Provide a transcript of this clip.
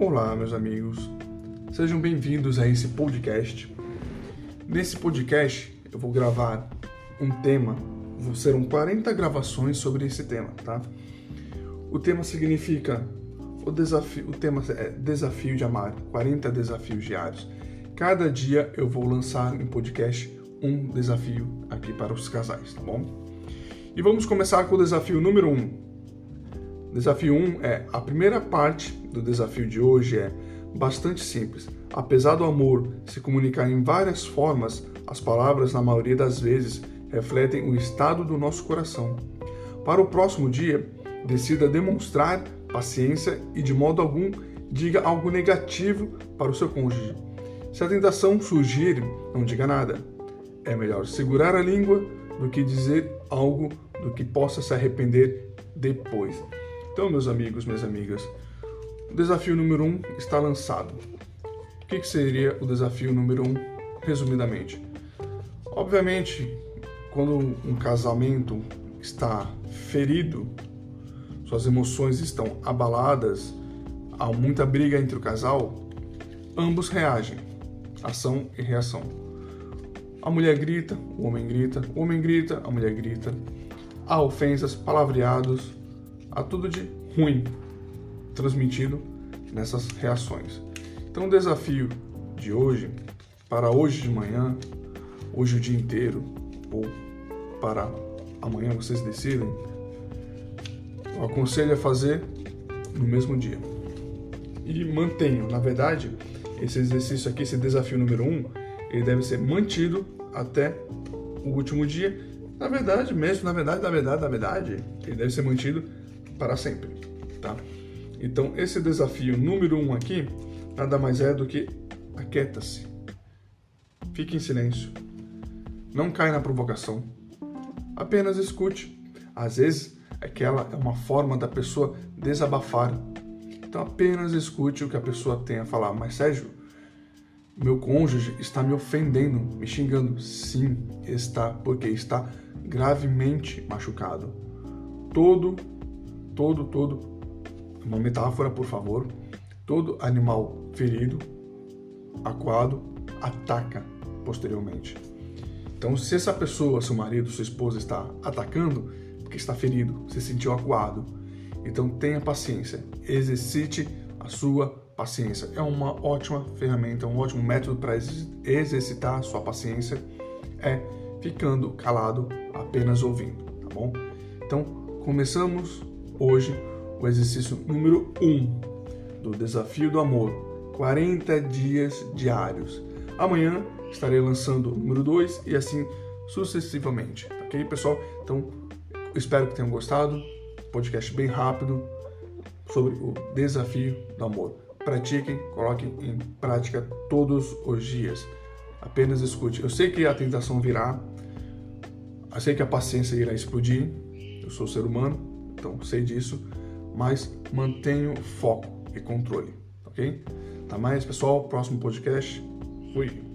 Olá, meus amigos. Sejam bem-vindos a esse podcast. Nesse podcast eu vou gravar um tema, serão 40 gravações sobre esse tema, tá? O tema significa o desafio, o tema é desafio de amar, 40 desafios diários. Cada dia eu vou lançar em podcast um desafio aqui para os casais, tá bom? E vamos começar com o desafio número 1. Um. Desafio 1 um é a primeira parte do desafio de hoje é bastante simples. Apesar do amor se comunicar em várias formas, as palavras na maioria das vezes refletem o estado do nosso coração. Para o próximo dia, decida demonstrar paciência e de modo algum diga algo negativo para o seu cônjuge. Se a tentação surgir, não diga nada. É melhor segurar a língua do que dizer algo do que possa se arrepender depois. Então, meus amigos, minhas amigas, o desafio número um está lançado. O que, seria o desafio número um, resumidamente? Obviamente, quando um casamento está ferido, suas emoções estão abaladas, há muita briga entre o casal, ambos reagem, ação e reação. A mulher grita, o homem grita, o homem grita, a mulher grita. Há ofensas, palavreados, há tudo de ruim transmitido nessas reações. Então, o desafio de hoje, para hoje de manhã, hoje o dia inteiro, ou para amanhã vocês decidem, eu aconselho a fazer no mesmo dia. E mantenho, na verdade, esse exercício aqui, esse desafio número um, ele deve ser mantido até o último dia. Na verdade, mesmo, na verdade, na verdade, na verdade, ele deve ser mantido para sempre, tá? Então, esse desafio número um aqui nada mais é do que aquieta-se. Fique em silêncio. Não caia na provocação. Apenas escute. Às vezes, aquela é uma forma da pessoa desabafar. Então, apenas escute o que a pessoa tem a falar. Mas, Sérgio, meu cônjuge está me ofendendo, me xingando. Sim, está, porque está gravemente machucado. Todo, todo, todo, uma metáfora, por favor. Todo animal ferido, acuado, ataca posteriormente. Então, se essa pessoa, seu marido, sua esposa está atacando, porque está ferido, se sentiu acuado, então tenha paciência, exercite a sua paciência. É uma ótima ferramenta, um ótimo método para exercitar a sua paciência é ficando calado, apenas ouvindo, tá bom? Então, começamos hoje o exercício número 1 um do desafio do amor, 40 dias diários. Amanhã estarei lançando o número 2 e assim sucessivamente, ok, pessoal? Então, espero que tenham gostado. Podcast bem rápido sobre o desafio do amor pratiquem, coloquem em prática todos os dias. Apenas escute. Eu sei que a tentação virá, eu sei que a paciência irá explodir. Eu sou ser humano, então sei disso, mas mantenho foco e controle, ok? Tá mais, pessoal? Próximo podcast. Fui.